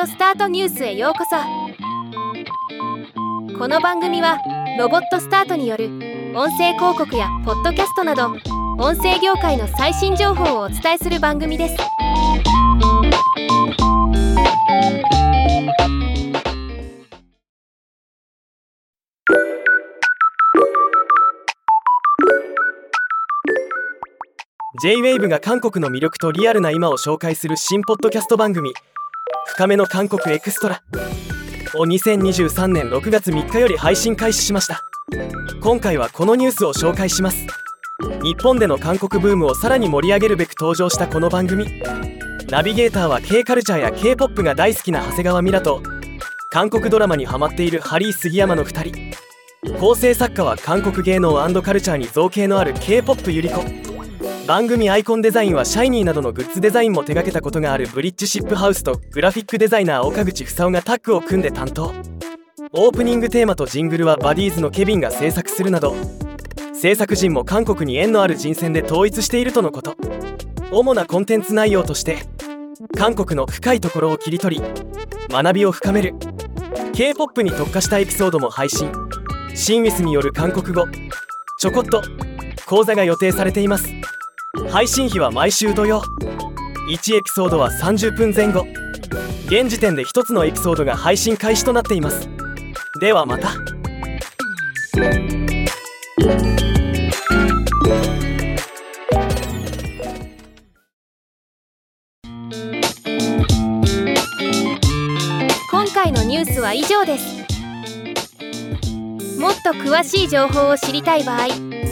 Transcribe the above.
オスタートニュースへようこそ。この番組はロボットスタートによる音声広告やポッドキャストなど音声業界の最新情報をお伝えする番組です。J-WAVE が韓国の魅力とリアルな今を紹介する新ポッドキャスト番組「深めの韓国エクストラ」を2023年6月3日より配信開始しました。今回はこのニュースを紹介します。日本での韓国ブームをさらに盛り上げるべく登場したこの番組。ナビゲーターは K カルチャーや k p o p が大好きな長谷川ミラと韓国ドラマにハマっているハリー杉山の2人。構成作家は韓国芸能カルチャーに造形のある k p o p ゆり子。番組アイコンデザインはシャイニーなどのグッズデザインも手掛けたことがあるブリッジシップハウスとグラフィックデザイナー岡口房夫がタッグを組んで担当。オープニングテーマとジングルはバディーズのケビンが制作するなど制作陣も韓国に縁のある人選で統一しているとのこと。主なコンテンツ内容として韓国の深いところを切り取り学びを深める。K p o p に特化したエピソードも配信。シンウィスによる韓国語。ちょこっと講座が予定されています。配信日は毎週土曜。1エピソードは30分前後。現時点で1つのエピソードが配信開始となっています。ではまた。今回のニュースは以上です。もっと詳しい情報を知りたい場合